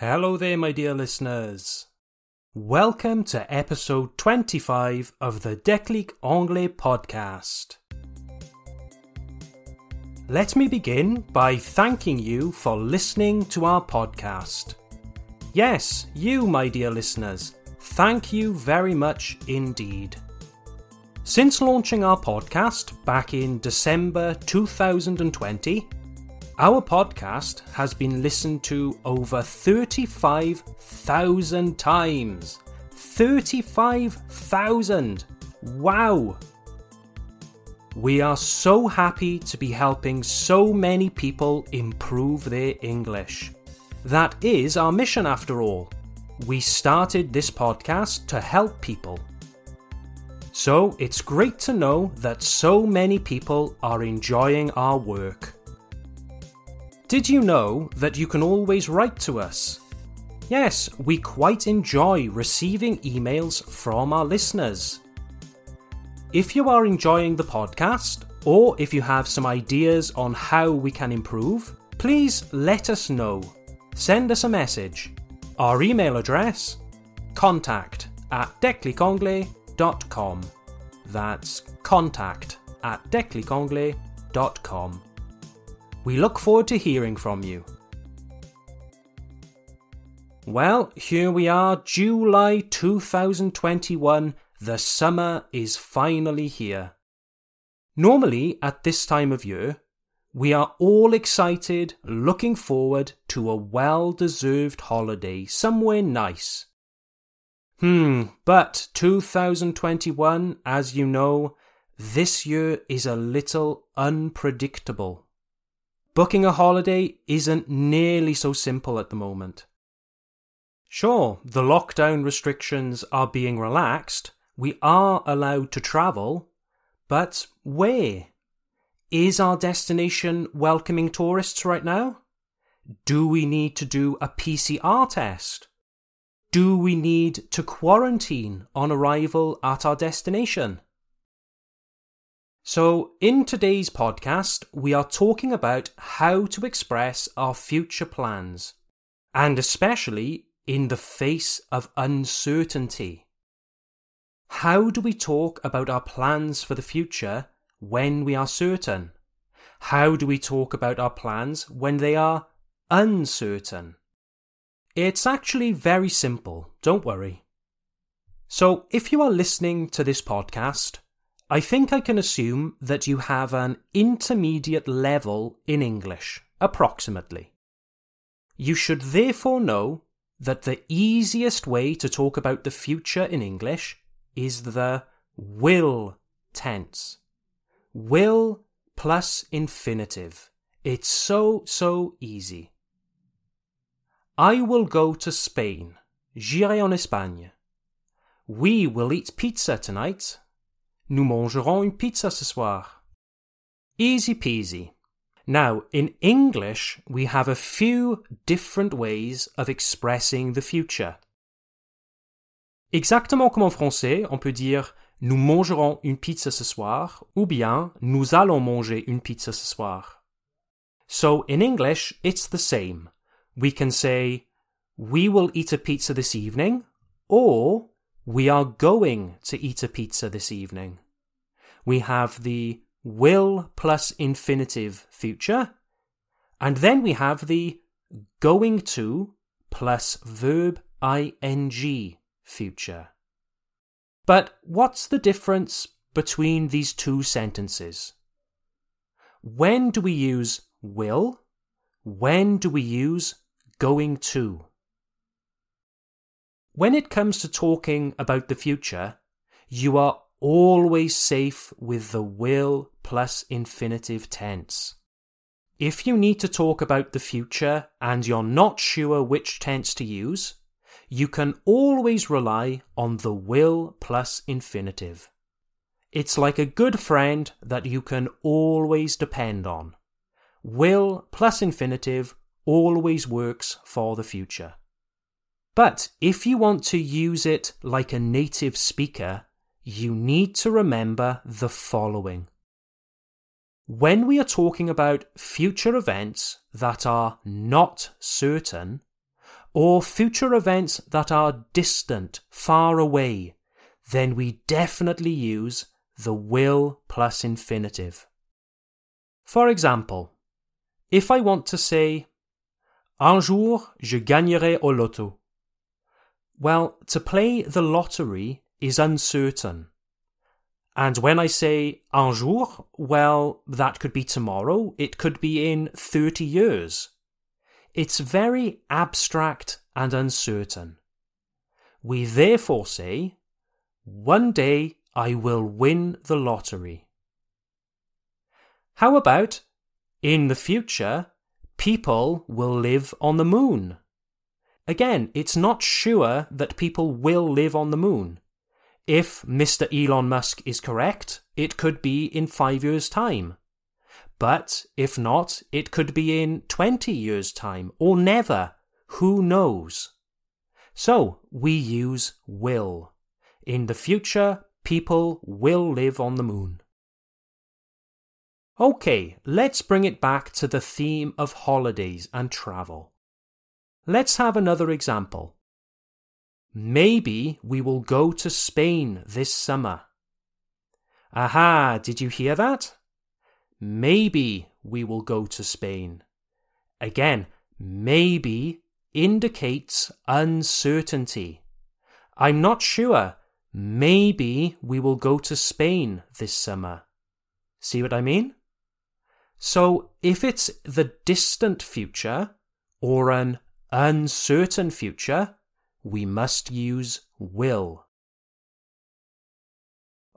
Hello there, my dear listeners. Welcome to episode 25 of the Déclic Anglais podcast. Let me begin by thanking you for listening to our podcast. Yes, you, my dear listeners, thank you very much indeed. Since launching our podcast back in December 2020, our podcast has been listened to over 35,000 times. 35,000! Wow! We are so happy to be helping so many people improve their English. That is our mission after all. We started this podcast to help people. So it's great to know that so many people are enjoying our work. Did you know that you can always write to us? Yes, we quite enjoy receiving emails from our listeners. If you are enjoying the podcast, or if you have some ideas on how we can improve, please let us know. Send us a message. Our email address contact at declicanglais.com. That's contact at declicanglais.com. We look forward to hearing from you. Well, here we are, July 2021. The summer is finally here. Normally, at this time of year, we are all excited, looking forward to a well deserved holiday somewhere nice. Hmm, but 2021, as you know, this year is a little unpredictable. Booking a holiday isn't nearly so simple at the moment. Sure, the lockdown restrictions are being relaxed, we are allowed to travel, but where? Is our destination welcoming tourists right now? Do we need to do a PCR test? Do we need to quarantine on arrival at our destination? So, in today's podcast, we are talking about how to express our future plans, and especially in the face of uncertainty. How do we talk about our plans for the future when we are certain? How do we talk about our plans when they are uncertain? It's actually very simple, don't worry. So, if you are listening to this podcast, I think I can assume that you have an intermediate level in English, approximately. You should therefore know that the easiest way to talk about the future in English is the will tense. Will plus infinitive. It's so, so easy. I will go to Spain. J'irai en Espagne. We will eat pizza tonight. Nous mangerons une pizza ce soir. Easy peasy. Now, in English, we have a few different ways of expressing the future. Exactement comme en français, on peut dire nous mangerons une pizza ce soir ou bien nous allons manger une pizza ce soir. So in English, it's the same. We can say we will eat a pizza this evening or we are going to eat a pizza this evening. We have the will plus infinitive future, and then we have the going to plus verb ing future. But what's the difference between these two sentences? When do we use will? When do we use going to? When it comes to talking about the future, you are always safe with the will plus infinitive tense. If you need to talk about the future and you're not sure which tense to use, you can always rely on the will plus infinitive. It's like a good friend that you can always depend on. Will plus infinitive always works for the future. But if you want to use it like a native speaker, you need to remember the following. When we are talking about future events that are not certain, or future events that are distant, far away, then we definitely use the will plus infinitive. For example, if I want to say, Un jour je gagnerai au loto. Well, to play the lottery is uncertain. And when I say un jour, well, that could be tomorrow, it could be in 30 years. It's very abstract and uncertain. We therefore say, one day I will win the lottery. How about, in the future, people will live on the moon? Again, it's not sure that people will live on the moon. If Mr. Elon Musk is correct, it could be in five years' time. But if not, it could be in 20 years' time or never. Who knows? So we use will. In the future, people will live on the moon. Okay, let's bring it back to the theme of holidays and travel. Let's have another example. Maybe we will go to Spain this summer. Aha, did you hear that? Maybe we will go to Spain. Again, maybe indicates uncertainty. I'm not sure. Maybe we will go to Spain this summer. See what I mean? So if it's the distant future or an uncertain future, we must use will.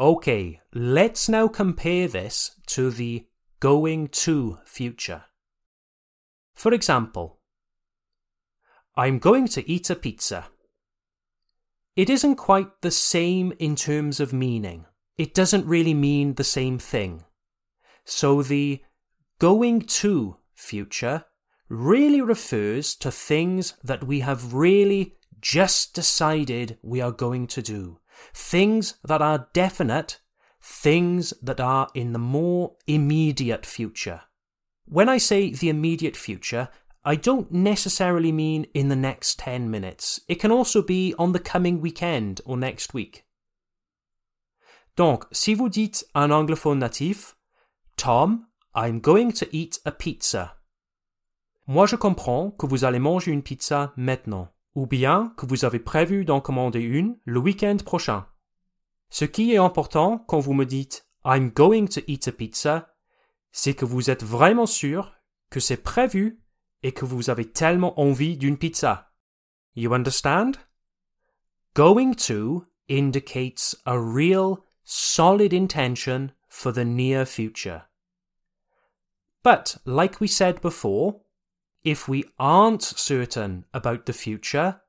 Okay, let's now compare this to the going to future. For example, I'm going to eat a pizza. It isn't quite the same in terms of meaning. It doesn't really mean the same thing. So the going to future really refers to things that we have really just decided we are going to do. Things that are definite, things that are in the more immediate future. When I say the immediate future, I don't necessarily mean in the next 10 minutes. It can also be on the coming weekend or next week. Donc, si vous dites un anglophone natif, Tom, I'm going to eat a pizza. Moi je comprends que vous allez manger une pizza maintenant ou bien que vous avez prévu d'en commander une le week-end prochain. Ce qui est important quand vous me dites I'm going to eat a pizza, c'est que vous êtes vraiment sûr que c'est prévu et que vous avez tellement envie d'une pizza. You understand? Going to indicates a real, solid intention for the near future. But, like we said before, if we aren't certain about the future,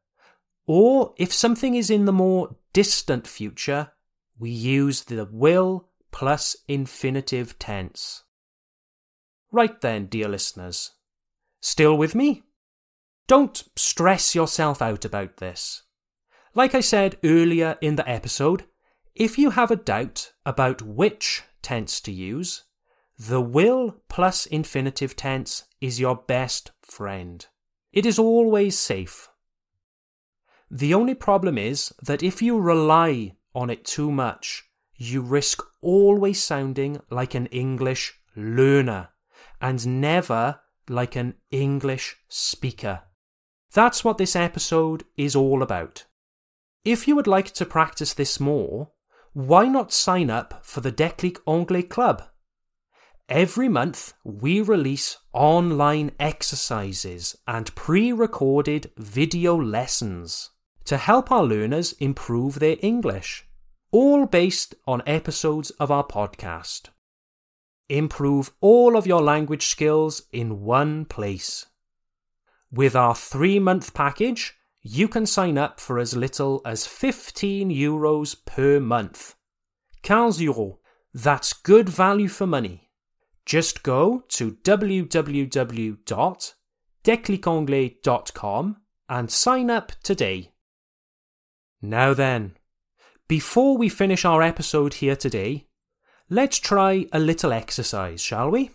or if something is in the more distant future, we use the will plus infinitive tense. Right then, dear listeners. Still with me? Don't stress yourself out about this. Like I said earlier in the episode, if you have a doubt about which tense to use, the will plus infinitive tense is your best friend. It is always safe. The only problem is that if you rely on it too much, you risk always sounding like an English learner and never like an English speaker. That's what this episode is all about. If you would like to practice this more, why not sign up for the Déclic Anglais Club? Every month, we release online exercises and pre recorded video lessons to help our learners improve their English, all based on episodes of our podcast. Improve all of your language skills in one place. With our three month package, you can sign up for as little as 15 euros per month. 15 euros. That's good value for money. Just go to www.declicanglais.com and sign up today. Now then, before we finish our episode here today, let's try a little exercise, shall we?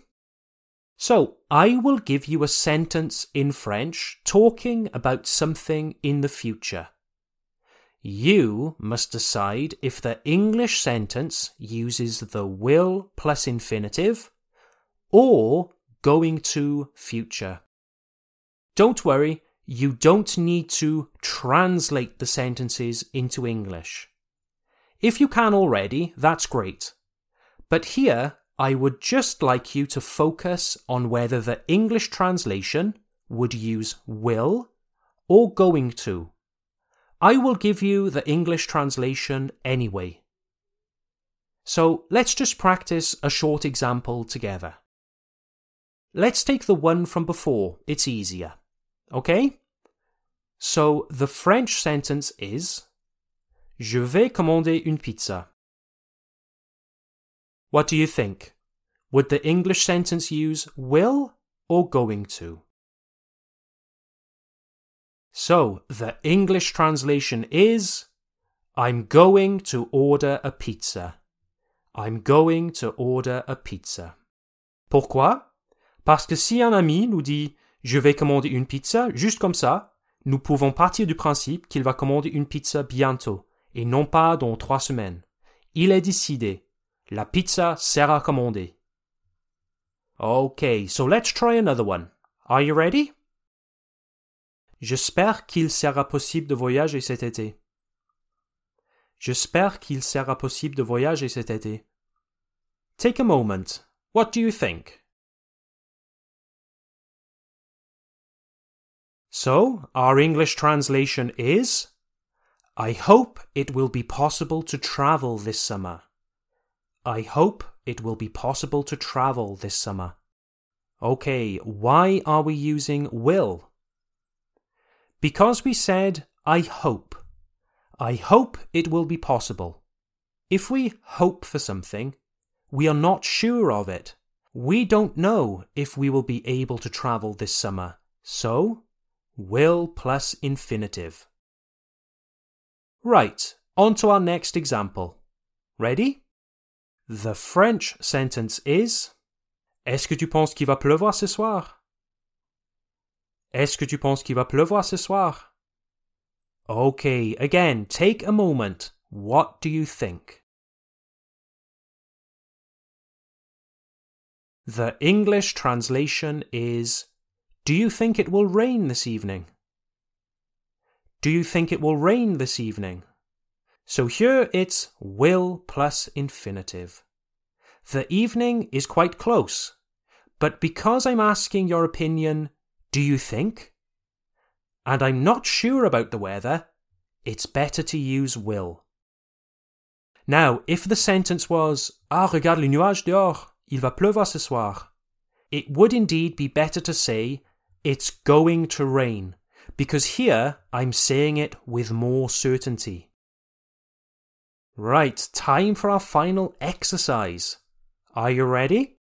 So, I will give you a sentence in French talking about something in the future. You must decide if the English sentence uses the will plus infinitive or going to future. Don't worry, you don't need to translate the sentences into English. If you can already, that's great. But here, I would just like you to focus on whether the English translation would use will or going to. I will give you the English translation anyway. So let's just practice a short example together. Let's take the one from before, it's easier. Okay? So the French sentence is Je vais commander une pizza. What do you think? Would the English sentence use will or going to? So, the English translation is I'm going to order a pizza. I'm going to order a pizza. Pourquoi? Parce que si un ami nous dit je vais commander une pizza, juste comme ça, nous pouvons partir du principe qu'il va commander une pizza bientôt, et non pas dans trois semaines. Il est décidé. La pizza sera commandée. Okay, so let's try another one. Are you ready? J'espère qu'il sera possible de voyager cet été. J'espère qu'il sera possible de voyager cet été. Take a moment. What do you think? So, our English translation is I hope it will be possible to travel this summer. I hope it will be possible to travel this summer. Okay, why are we using will? Because we said, I hope. I hope it will be possible. If we hope for something, we are not sure of it. We don't know if we will be able to travel this summer. So, will plus infinitive. Right, on to our next example. Ready? The French sentence is Est-ce que tu penses qu'il va pleuvoir ce soir? Est-ce que tu penses qu'il va pleuvoir ce soir? Okay, again, take a moment. What do you think? The English translation is Do you think it will rain this evening? Do you think it will rain this evening? So here it's will plus infinitive. The evening is quite close, but because I'm asking your opinion, do you think? And I'm not sure about the weather, it's better to use will. Now, if the sentence was Ah, regarde les nuages dehors, il va pleuvoir ce soir, it would indeed be better to say It's going to rain, because here I'm saying it with more certainty. Right, time for our final exercise. Are you ready?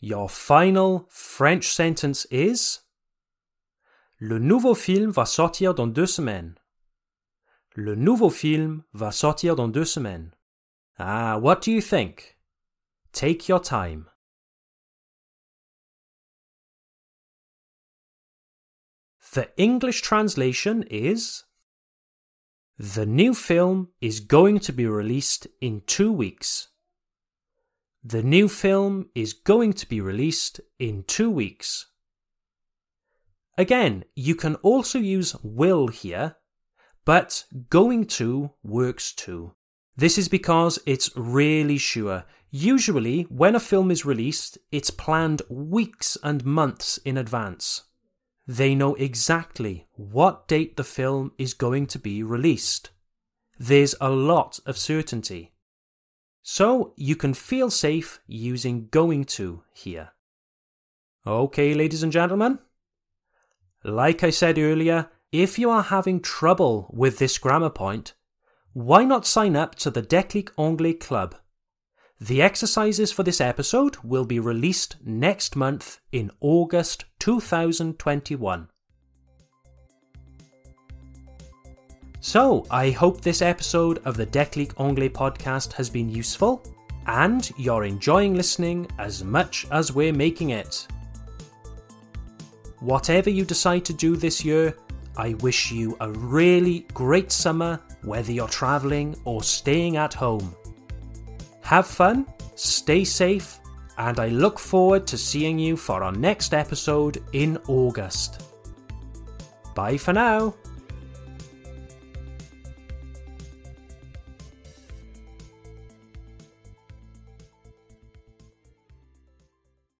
Your final French sentence is Le nouveau film va sortir dans deux semaines. Le nouveau film va sortir dans deux semaines. Ah, what do you think? Take your time. The English translation is The new film is going to be released in two weeks. The new film is going to be released in two weeks. Again, you can also use will here, but going to works too. This is because it's really sure. Usually, when a film is released, it's planned weeks and months in advance. They know exactly what date the film is going to be released. There's a lot of certainty. So you can feel safe using going to here. Okay, ladies and gentlemen. Like I said earlier, if you are having trouble with this grammar point, why not sign up to the Déclic Anglais Club? The exercises for this episode will be released next month in August 2021. So, I hope this episode of the Déclic Anglais podcast has been useful, and you're enjoying listening as much as we're making it. Whatever you decide to do this year, I wish you a really great summer, whether you're travelling or staying at home. Have fun, stay safe, and I look forward to seeing you for our next episode in August. Bye for now.